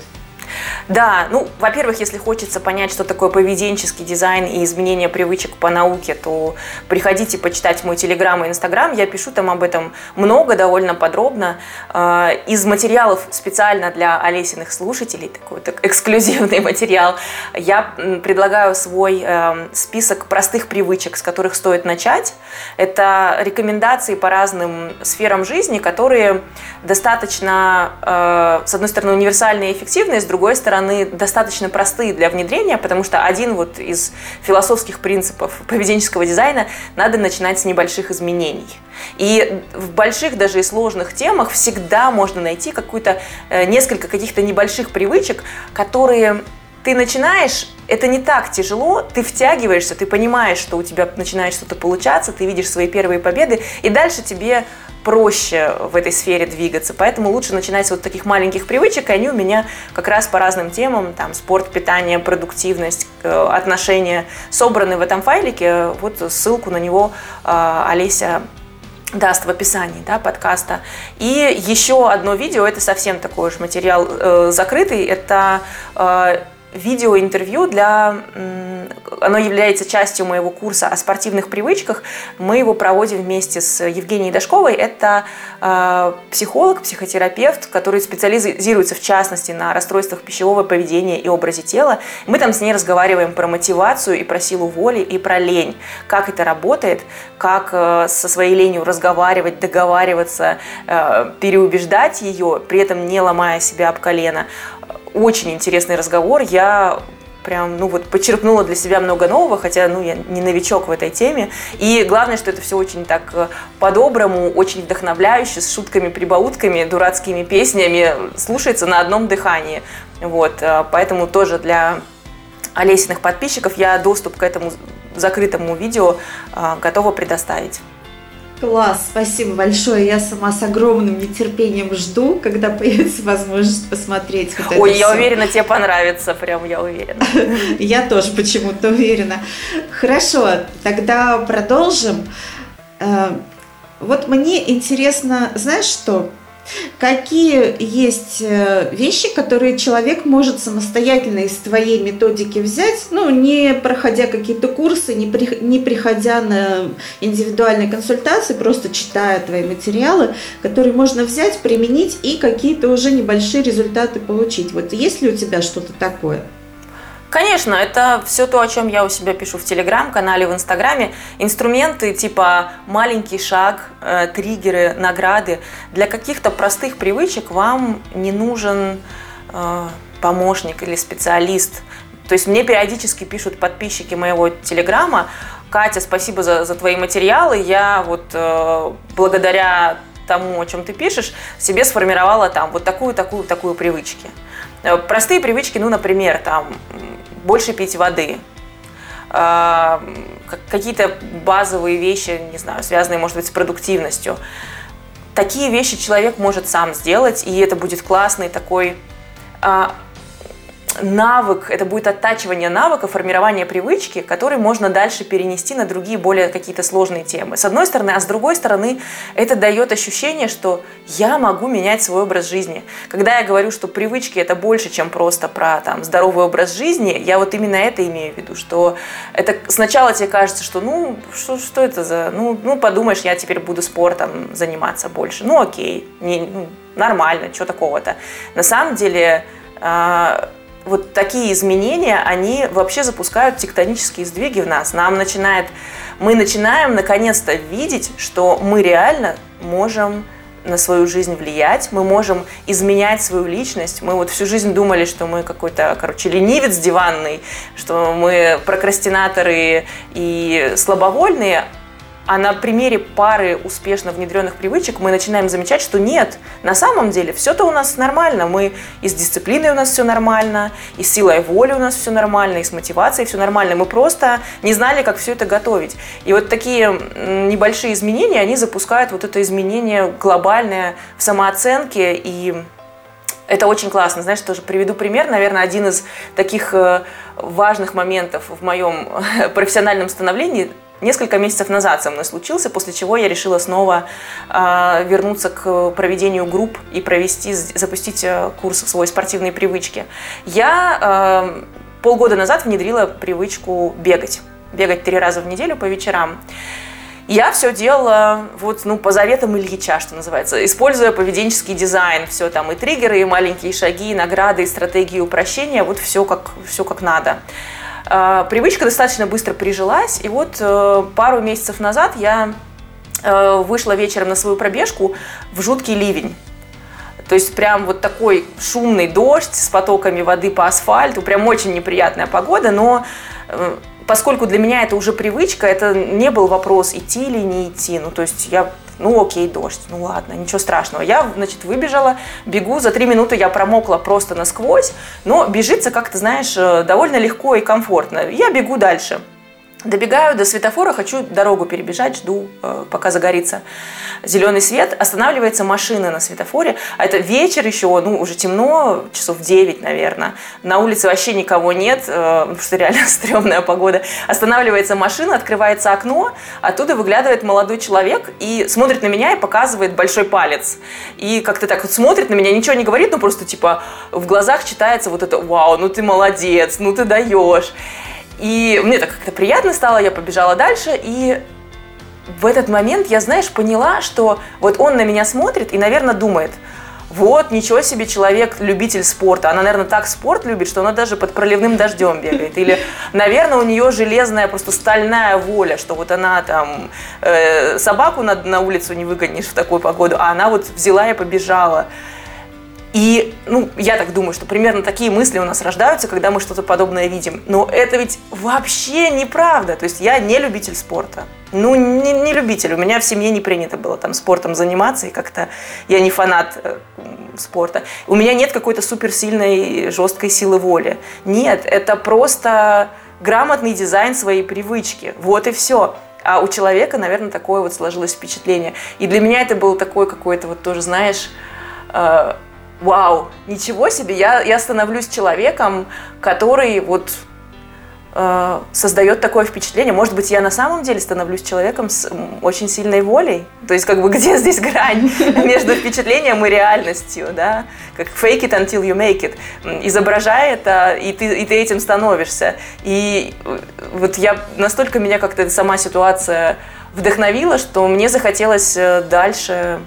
Да, ну, во-первых, если хочется понять, что такое поведенческий дизайн и изменение привычек по науке, то приходите почитать мой телеграм и инстаграм. Я пишу там об этом много, довольно подробно. А, из материалов специально для Олесиных слушателей, такой так, эксклюзивный материал, я предлагаю свой э, список простых привычек, с которых стоит начать. Это рекомендации по разным сферам жизни, которые достаточно, э, с одной стороны, универсальные и эффективные, с другой стороны, стороны, достаточно простые для внедрения, потому что один вот из философских принципов поведенческого дизайна – надо начинать с небольших изменений. И в больших, даже и сложных темах всегда можно найти какую-то, э, несколько каких-то небольших привычек, которые ты начинаешь, это не так тяжело, ты втягиваешься, ты понимаешь, что у тебя начинает что-то получаться, ты видишь свои первые победы, и дальше тебе проще в этой сфере двигаться. Поэтому лучше начинать с вот таких маленьких привычек, и они у меня как раз по разным темам, там, спорт, питание, продуктивность, отношения, собраны в этом файлике. Вот ссылку на него а, Олеся даст в описании да, подкаста. И еще одно видео, это совсем такой же материал э, закрытый, это э, видеоинтервью для... Оно является частью моего курса о спортивных привычках. Мы его проводим вместе с Евгенией Дашковой. Это э, психолог, психотерапевт, который специализируется в частности на расстройствах пищевого поведения и образе тела. Мы там с ней разговариваем про мотивацию и про силу воли и про лень. Как это работает, как э, со своей ленью разговаривать, договариваться, э, переубеждать ее, при этом не ломая себя об колено очень интересный разговор. Я прям, ну вот, почерпнула для себя много нового, хотя, ну, я не новичок в этой теме. И главное, что это все очень так э, по-доброму, очень вдохновляюще, с шутками, прибаутками, дурацкими песнями, слушается на одном дыхании. Вот, э, поэтому тоже для Олесиных подписчиков я доступ к этому закрытому видео э, готова предоставить. Класс, спасибо большое. Я сама с огромным нетерпением жду, когда появится возможность посмотреть вот Ой, я все. уверена, тебе понравится, прям я уверена. Я тоже почему-то уверена. Хорошо, тогда продолжим. Э, вот мне интересно, знаешь что? Какие есть э, вещи, которые человек может самостоятельно из твоей методики взять, ну, не проходя какие-то курсы, не, при, не приходя на индивидуальные консультации, просто читая твои материалы, которые можно взять, применить и какие-то уже небольшие результаты получить. Вот есть ли у тебя что-то такое? Конечно, это все то, о чем я у себя пишу в Телеграм-канале, в Инстаграме. Инструменты типа маленький шаг, э, триггеры, награды. Для каких-то простых привычек вам не нужен э, помощник или специалист. То есть мне периодически пишут подписчики моего Телеграма, Катя, спасибо за, за твои материалы. Я вот э, благодаря тому, о чем ты пишешь, себе сформировала там вот такую, такую, такую привычки. Э, простые привычки, ну, например, там, больше пить воды, э, какие-то базовые вещи, не знаю, связанные, может быть, с продуктивностью. Такие вещи человек может сам сделать, и это будет классный такой а, навык, это будет оттачивание навыка, формирование привычки, который можно дальше перенести на другие более какие-то сложные темы. С одной стороны, а с другой стороны, это дает ощущение, что я могу менять свой образ жизни. Когда я говорю, что привычки это больше, чем просто про там, здоровый образ жизни, я вот именно это имею в виду, что это сначала тебе кажется, что ну, что, что это за, ну, ну подумаешь, я теперь буду спортом заниматься больше. Ну окей, не, ну, нормально, что такого-то. На самом деле а, вот такие изменения, они вообще запускают тектонические сдвиги в нас. Нам начинает, мы начинаем наконец-то видеть, что мы реально можем на свою жизнь влиять, мы можем изменять свою личность. Мы вот всю жизнь думали, что мы какой-то, короче, ленивец диванный, что мы прокрастинаторы и слабовольные, а на примере пары успешно внедренных привычек мы начинаем замечать, что нет, на самом деле все-то у нас нормально. Мы и с дисциплиной у нас все нормально, и с силой воли у нас все нормально, и с мотивацией все нормально. Мы просто не знали, как все это готовить. И вот такие небольшие изменения, они запускают вот это изменение глобальное в самооценке и это очень классно. Знаешь, тоже приведу пример. Наверное, один из таких э, важных моментов в моем профессиональном становлении несколько месяцев назад со мной случился, после чего я решила снова э, вернуться к проведению групп и провести, запустить э, курс в свой спортивные привычки. Я э, полгода назад внедрила привычку бегать. Бегать три раза в неделю по вечерам. Я все делала вот, ну, по заветам Ильича, что называется, используя поведенческий дизайн, все там и триггеры, и маленькие шаги, и награды, и стратегии упрощения, вот все как, все как надо. А, привычка достаточно быстро прижилась, и вот э, пару месяцев назад я э, вышла вечером на свою пробежку в жуткий ливень. То есть прям вот такой шумный дождь с потоками воды по асфальту, прям очень неприятная погода, но э, поскольку для меня это уже привычка, это не был вопрос идти или не идти. Ну, то есть я ну окей, дождь, ну ладно, ничего страшного. Я, значит, выбежала, бегу, за три минуты я промокла просто насквозь, но бежится как-то, знаешь, э, довольно легко и комфортно. Я бегу дальше. Добегаю до светофора, хочу дорогу перебежать, жду, э, пока загорится зеленый свет. Останавливается машина на светофоре, а это вечер еще, ну, уже темно, часов 9, наверное. На улице вообще никого нет, э, потому что реально стрёмная погода. Останавливается машина, открывается окно, оттуда выглядывает молодой человек и смотрит на меня и показывает большой палец. И как-то так вот смотрит на меня, ничего не говорит, но просто типа в глазах читается вот это «Вау, ну ты молодец, ну ты даешь». И мне так как-то приятно стало, я побежала дальше, и в этот момент я, знаешь, поняла, что вот он на меня смотрит и, наверное, думает, вот, ничего себе человек, любитель спорта. Она, наверное, так спорт любит, что она даже под проливным дождем бегает. Или, наверное, у нее железная, просто стальная воля, что вот она там э, собаку на, на улицу не выгонишь в такую погоду, а она вот взяла и побежала. И, ну, я так думаю, что примерно такие мысли у нас рождаются, когда мы что-то подобное видим. Но это ведь вообще неправда. То есть я не любитель спорта. Ну, не, не любитель. У меня в семье не принято было там спортом заниматься, и как-то я не фанат э, спорта. У меня нет какой-то суперсильной, жесткой силы воли. Нет, это просто грамотный дизайн своей привычки. Вот и все. А у человека, наверное, такое вот сложилось впечатление. И для меня это был такой какой-то вот тоже, знаешь, э, вау, ничего себе, я, я становлюсь человеком, который вот э, создает такое впечатление. Может быть, я на самом деле становлюсь человеком с очень сильной волей. То есть, как бы, где здесь грань между впечатлением и реальностью, да? Как fake it until you make it. Изображай это, и ты, и ты этим становишься. И э, вот я, настолько меня как-то сама ситуация вдохновила, что мне захотелось э, дальше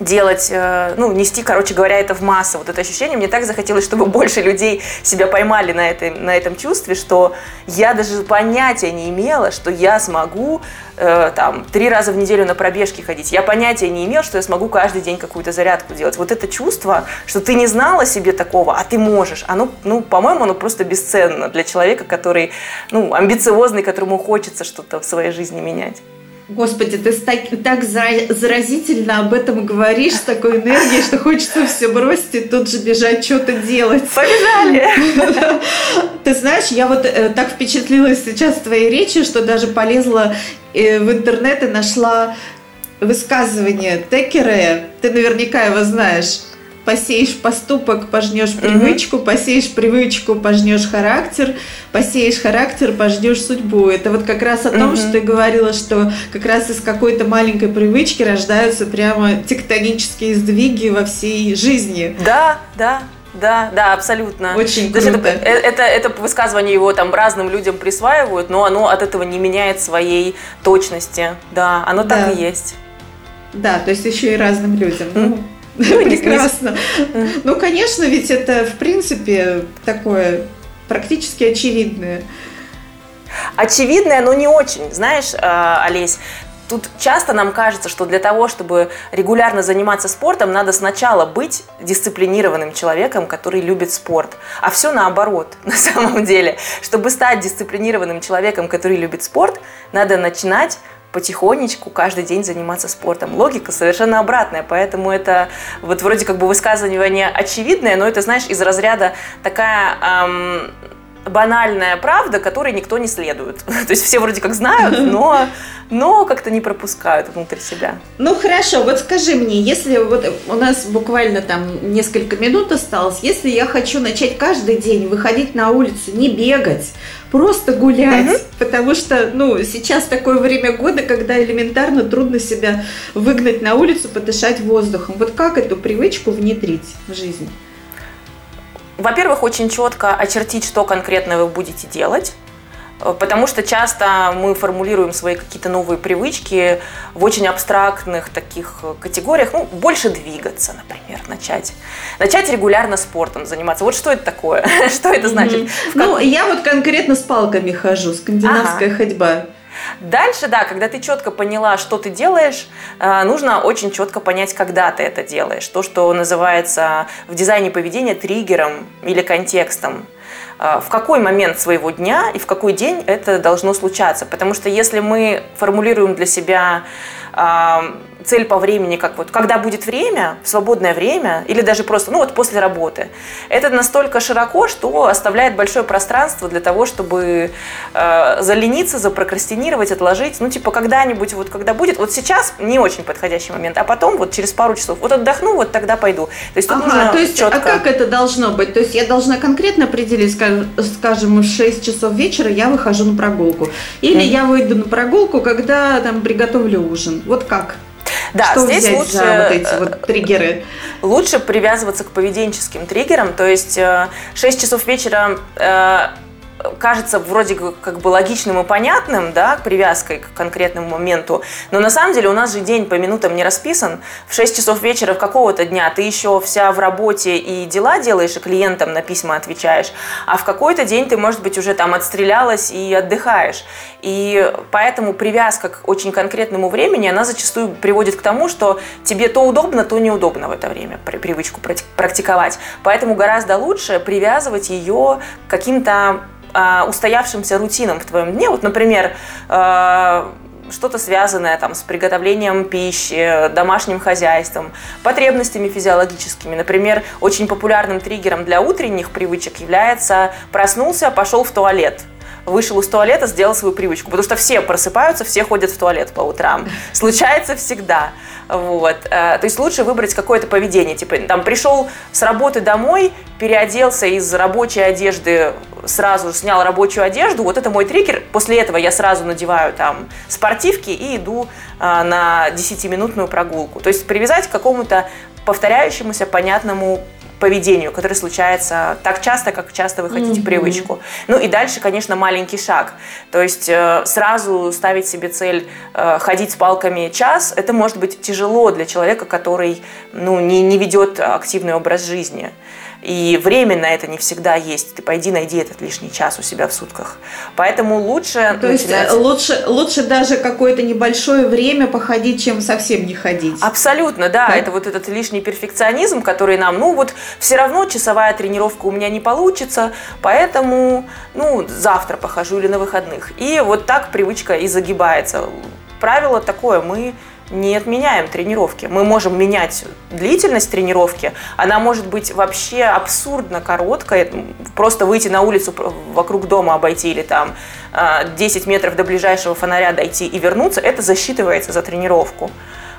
делать, э, ну, нести, короче говоря, это в массу. Вот это ощущение, мне так захотелось, чтобы больше людей себя поймали на, этой, на этом чувстве, что я даже понятия не имела, что я смогу э, там три раза в неделю на пробежки ходить. Я понятия не имела, что я смогу каждый день какую-то зарядку делать. Вот это чувство, что ты не знала себе такого, а ты можешь, оно, ну, по-моему, оно просто бесценно для человека, который, ну, амбициозный, которому хочется что-то в своей жизни менять. Господи, ты так, так заразительно об этом говоришь, с такой энергией, что хочется все бросить и тут же бежать что-то делать. Побежали! Ты знаешь, я вот э, так впечатлилась сейчас твоей речи, что даже полезла э, в интернет и нашла высказывание Текерея. Ты наверняка его знаешь посеешь поступок, пожнешь привычку, угу. посеешь привычку, пожнешь характер, посеешь характер, пожнешь судьбу. Это вот как раз о том, угу. что ты говорила, что как раз из какой-то маленькой привычки рождаются прямо тектонические сдвиги во всей жизни. Да, да. Да, да, абсолютно. Очень круто. Это, это, это высказывание его там разным людям присваивают, но оно от этого не меняет своей точности. Да, оно да. так и есть. Да, то есть еще и разным людям. Ну, ну, Прекрасно. Ну, конечно, ведь это, в принципе, такое практически очевидное. Очевидное, но не очень. Знаешь, а, Олесь, Тут часто нам кажется, что для того, чтобы регулярно заниматься спортом, надо сначала быть дисциплинированным человеком, который любит спорт. А все наоборот, на самом деле. Чтобы стать дисциплинированным человеком, который любит спорт, надо начинать потихонечку каждый день заниматься спортом. Логика совершенно обратная, поэтому это вот вроде как бы высказывание очевидное, но это, знаешь, из разряда такая эм, банальная правда, которой никто не следует. То есть все вроде как знают, но, но как-то не пропускают внутрь себя. Ну хорошо, вот скажи мне, если вот у нас буквально там несколько минут осталось, если я хочу начать каждый день выходить на улицу, не бегать, просто гулять, угу. потому что, ну, сейчас такое время года, когда элементарно трудно себя выгнать на улицу, подышать воздухом. Вот как эту привычку внедрить в жизнь? Во-первых, очень четко очертить, что конкретно вы будете делать. Э, потому что часто мы формулируем свои какие-то новые привычки в очень абстрактных таких э, категориях. Ну, больше двигаться, например, начать. Начать регулярно спортом заниматься. Вот что это такое? Что это значит? Ну, я вот конкретно с палками хожу, скандинавская ходьба. Дальше, да, когда ты четко поняла, что ты делаешь, э, нужно очень четко понять, когда ты это делаешь. То, что называется в дизайне поведения триггером или контекстом в какой момент своего дня и в какой день это должно случаться. Потому что если мы формулируем для себя цель по времени, как вот когда будет время, свободное время, или даже просто, ну вот после работы. Это настолько широко, что оставляет большое пространство для того, чтобы э, залениться, запрокрастинировать, отложить. Ну типа когда-нибудь, вот когда будет, вот сейчас не очень подходящий момент, а потом вот через пару часов, вот отдохну, вот тогда пойду. То есть, ага, нужно то есть четко... а как это должно быть? То есть я должна конкретно определить, скажем, в 6 часов вечера я выхожу на прогулку. Или mm-hmm. я выйду на прогулку, когда там приготовлю ужин. Вот как? Да, Что здесь взять лучше, за вот эти вот триггеры? Лучше привязываться к поведенческим триггерам, то есть 6 э, часов вечера э, кажется вроде как бы логичным и понятным, да, привязкой к конкретному моменту, но на самом деле у нас же день по минутам не расписан. В 6 часов вечера какого-то дня ты еще вся в работе и дела делаешь, и клиентам на письма отвечаешь, а в какой-то день ты, может быть, уже там отстрелялась и отдыхаешь. И поэтому привязка к очень конкретному времени, она зачастую приводит к тому, что тебе то удобно, то неудобно в это время привычку практиковать. Поэтому гораздо лучше привязывать ее к каким-то э, устоявшимся рутинам в твоем дне. Вот, например, э, что-то связанное там, с приготовлением пищи, домашним хозяйством, потребностями физиологическими. Например, очень популярным триггером для утренних привычек является проснулся, пошел в туалет. Вышел из туалета, сделал свою привычку. Потому что все просыпаются, все ходят в туалет по утрам. Случается всегда. Вот. Э, то есть лучше выбрать какое-то поведение. Типа, там, пришел с работы домой, переоделся из рабочей одежды, сразу снял рабочую одежду. Вот это мой триггер. После этого я сразу надеваю там спортивки и иду а, на 10-минутную прогулку. То есть привязать к какому-то повторяющемуся, понятному поведению, которое случается так часто, как часто вы хотите mm-hmm. привычку. Ну и дальше, конечно, маленький шаг. То есть э, сразу ставить себе цель э, ходить с палками час, это может быть тяжело для человека, который ну, не, не ведет активный образ жизни. И время на это не всегда есть. Ты пойди найди этот лишний час у себя в сутках. Поэтому лучше То начинать... есть э, лучше, лучше даже какое-то небольшое время походить, чем совсем не ходить. Абсолютно, да. да. Это вот этот лишний перфекционизм, который нам, ну вот все равно часовая тренировка у меня не получится, поэтому, ну, завтра похожу или на выходных. И вот так привычка и загибается. Правило такое, мы не отменяем тренировки. Мы можем менять длительность тренировки. Она может быть вообще абсурдно короткой. Просто выйти на улицу вокруг дома обойти или там 10 а, метров до ближайшего фонаря дойти и вернуться, это засчитывается за тренировку.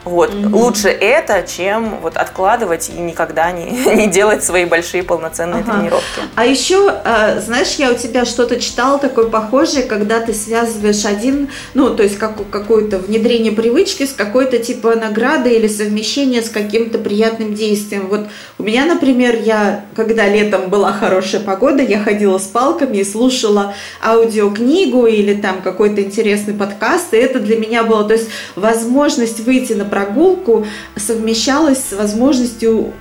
Вот. Mm-hmm. Лучше это, чем вот откладывать и никогда не, не делать свои большие полноценные ага. тренировки. А еще, а, знаешь, я у тебя что-то читала такое похожее, когда ты связываешь один, ну, то есть как, какое-то внедрение привычки с какой-то типа награды или совмещение с каким-то приятным действием. Вот у меня, например, я, когда летом была хорошая погода, я ходила с палками и слушала аудиокнигу или там какой-то интересный подкаст, и это для меня было, то есть возможность выйти на прогулку совмещалась с возможностью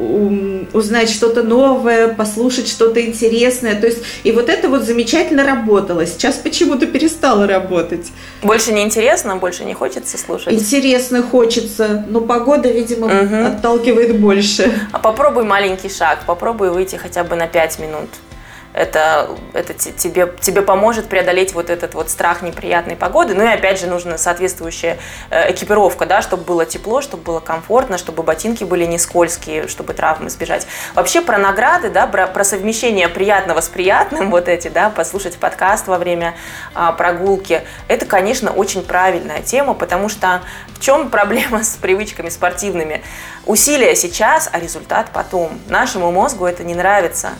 узнать что-то новое, послушать что-то интересное. То есть, и вот это вот замечательно работало. Сейчас почему-то перестало работать. Больше не интересно, больше не хочется слушать? Интересно хочется, но погода, видимо, угу. отталкивает больше. А попробуй маленький шаг, попробуй выйти хотя бы на 5 минут это, это тебе, тебе поможет преодолеть вот этот вот страх неприятной погоды. Ну и опять же нужна соответствующая э, экипировка, да, чтобы было тепло, чтобы было комфортно, чтобы ботинки были не скользкие, чтобы травм избежать. Вообще про награды, да, про, про совмещение приятного с приятным, вот эти, да, послушать подкаст во время а, прогулки, это, конечно, очень правильная тема, потому что в чем проблема с привычками спортивными? Усилия сейчас, а результат потом. Нашему мозгу это не нравится.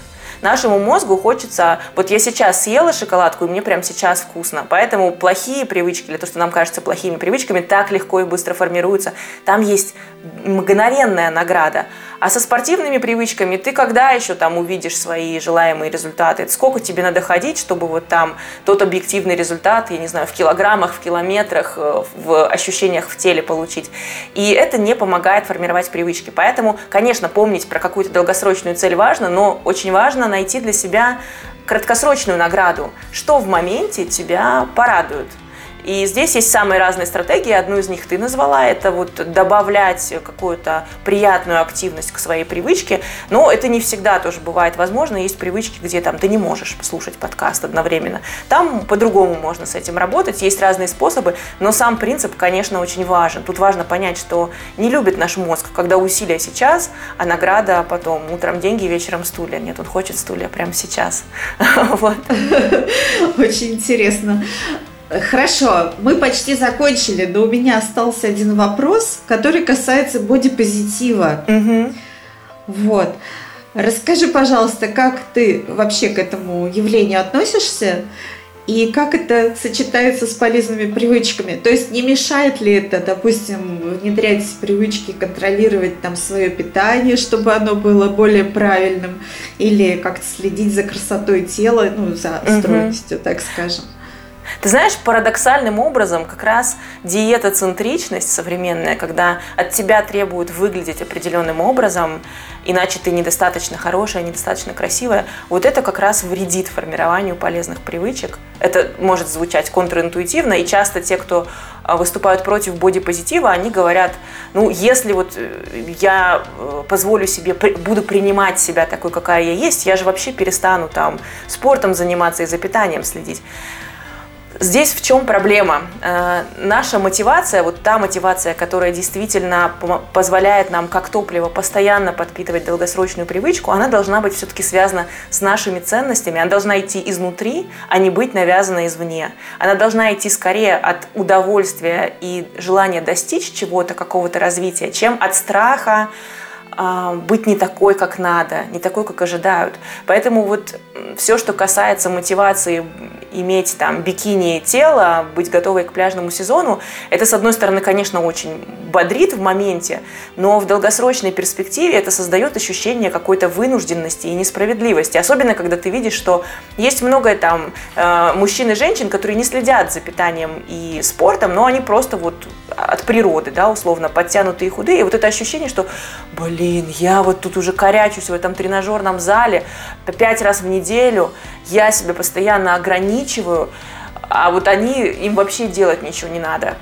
Нашему мозгу хочется, вот я сейчас съела шоколадку, и мне прямо сейчас вкусно. Поэтому плохие привычки, или то, что нам кажется плохими привычками, так легко и быстро формируются. Там есть мгновенная награда. А со спортивными привычками ты когда еще там увидишь свои желаемые результаты? Сколько тебе надо ходить, чтобы вот там тот объективный результат, я не знаю, в килограммах, в километрах, э, в ощущениях в теле получить? И это не помогает формировать привычки. Поэтому, конечно, помнить про какую-то долгосрочную цель важно, но очень важно найти для себя краткосрочную награду, что в моменте тебя порадует. И здесь есть самые разные стратегии. Одну из них ты назвала. Это вот добавлять какую-то приятную активность к своей привычке. Но это не всегда тоже бывает возможно. Есть привычки, где там ты не можешь послушать подкаст одновременно. Там по-другому можно с этим работать. Есть разные способы. Но сам принцип, конечно, очень важен. Тут важно понять, что не любит наш мозг, когда усилия сейчас, а награда потом. Утром деньги, вечером стулья. Нет, он хочет стулья прямо сейчас. Очень интересно. Хорошо, мы почти закончили, но у меня остался один вопрос, который касается бодипозитива. Угу. Вот. Расскажи, пожалуйста, как ты вообще к этому явлению относишься и как это сочетается с полезными привычками? То есть не мешает ли это, допустим, внедрять привычки, контролировать там свое питание, чтобы оно было более правильным, или как-то следить за красотой тела, ну, за стройностью, угу. так скажем? Ты знаешь, парадоксальным образом как раз диетоцентричность современная, когда от тебя требуют выглядеть определенным образом, иначе ты недостаточно хорошая, недостаточно красивая, вот это как раз вредит формированию полезных привычек. Это может звучать контринтуитивно, и часто те, кто а, выступают против бодипозитива, они говорят, ну, если вот э, я э, позволю себе, буду принимать себя такой, какая я есть, я же вообще перестану там спортом заниматься и за питанием следить. Здесь в чем проблема? Э, наша мотивация, вот та мотивация, которая действительно позволяет нам как топливо постоянно подпитывать долгосрочную привычку, она должна быть все-таки связана с нашими ценностями, она должна идти изнутри, а не быть навязана извне. Она должна идти скорее от удовольствия и желания достичь чего-то, какого-то развития, чем от страха, а, быть не такой, как надо, не такой, как ожидают. Поэтому вот все, что касается мотивации иметь там бикини тело, быть готовой к пляжному сезону, это, с одной стороны, конечно, очень бодрит в моменте, но в долгосрочной перспективе это создает ощущение какой-то вынужденности и несправедливости. Особенно, когда ты видишь, что есть много там э, мужчин и женщин, которые не следят за питанием и спортом, но они просто вот от природы, да, условно, подтянутые и худые. И вот это ощущение, что, блин, я вот тут уже корячусь в этом тренажерном зале пять раз в неделю, я себя постоянно ограничиваю, а вот они, им вообще делать ничего не надо.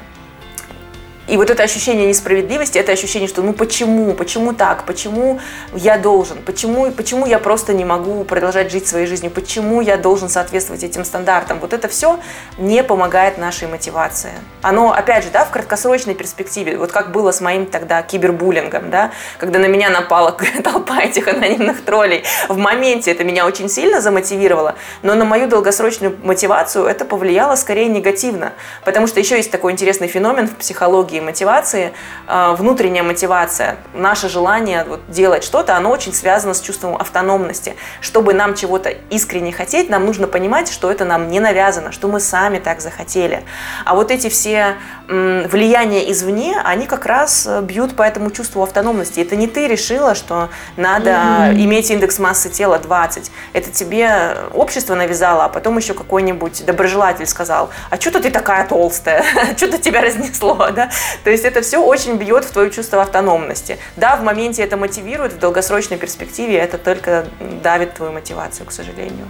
И вот это ощущение несправедливости, это ощущение, что ну почему, почему так, почему я должен, почему, почему я просто не могу продолжать жить своей жизнью, почему я должен соответствовать этим стандартам. Вот это все не помогает нашей мотивации. Оно, опять же, да, в краткосрочной перспективе, вот как было с моим тогда кибербуллингом, да, когда на меня напала толпа этих анонимных троллей, в моменте это меня очень сильно замотивировало, но на мою долгосрочную мотивацию это повлияло скорее негативно, потому что еще есть такой интересный феномен в психологии, энергии, мотивации, э, внутренняя мотивация, наше желание вот делать что-то, оно очень связано с чувством автономности. Чтобы нам чего-то искренне хотеть, нам нужно понимать, что это нам не навязано, что мы сами так захотели. А вот эти все влияния извне, они как раз э, бьют по этому чувству автономности. Это не ты решила, что надо mm-hmm. иметь индекс массы тела 20. Это тебе общество навязало, а потом еще какой-нибудь доброжелатель сказал, а что-то ты такая толстая, что-то тебя разнесло, да? То есть это все очень бьет в твое чувство автономности. Да, в моменте это мотивирует, в долгосрочной перспективе это только давит твою мотивацию, к сожалению.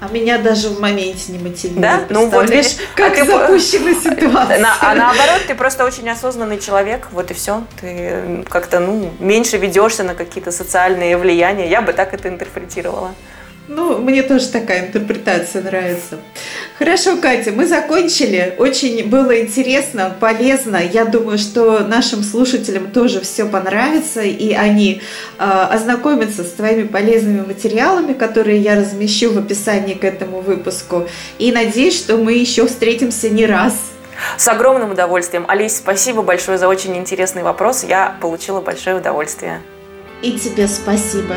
А меня даже в моменте не мотивирует. Да? Ну вот видишь, как а запущена ты... ситуация. На, а наоборот, ты просто очень осознанный человек, вот и все. Ты как-то ну, меньше ведешься на какие-то социальные влияния. Я бы так это интерпретировала. Ну, мне тоже такая интерпретация нравится. Хорошо, Катя, мы закончили. Очень было интересно, полезно. Я думаю, что нашим слушателям тоже все понравится, и они э, ознакомятся с твоими полезными материалами, которые я размещу в описании к этому выпуску. И надеюсь, что мы еще встретимся не раз. С огромным удовольствием. Алис, спасибо большое за очень интересный вопрос. Я получила большое удовольствие. И тебе спасибо.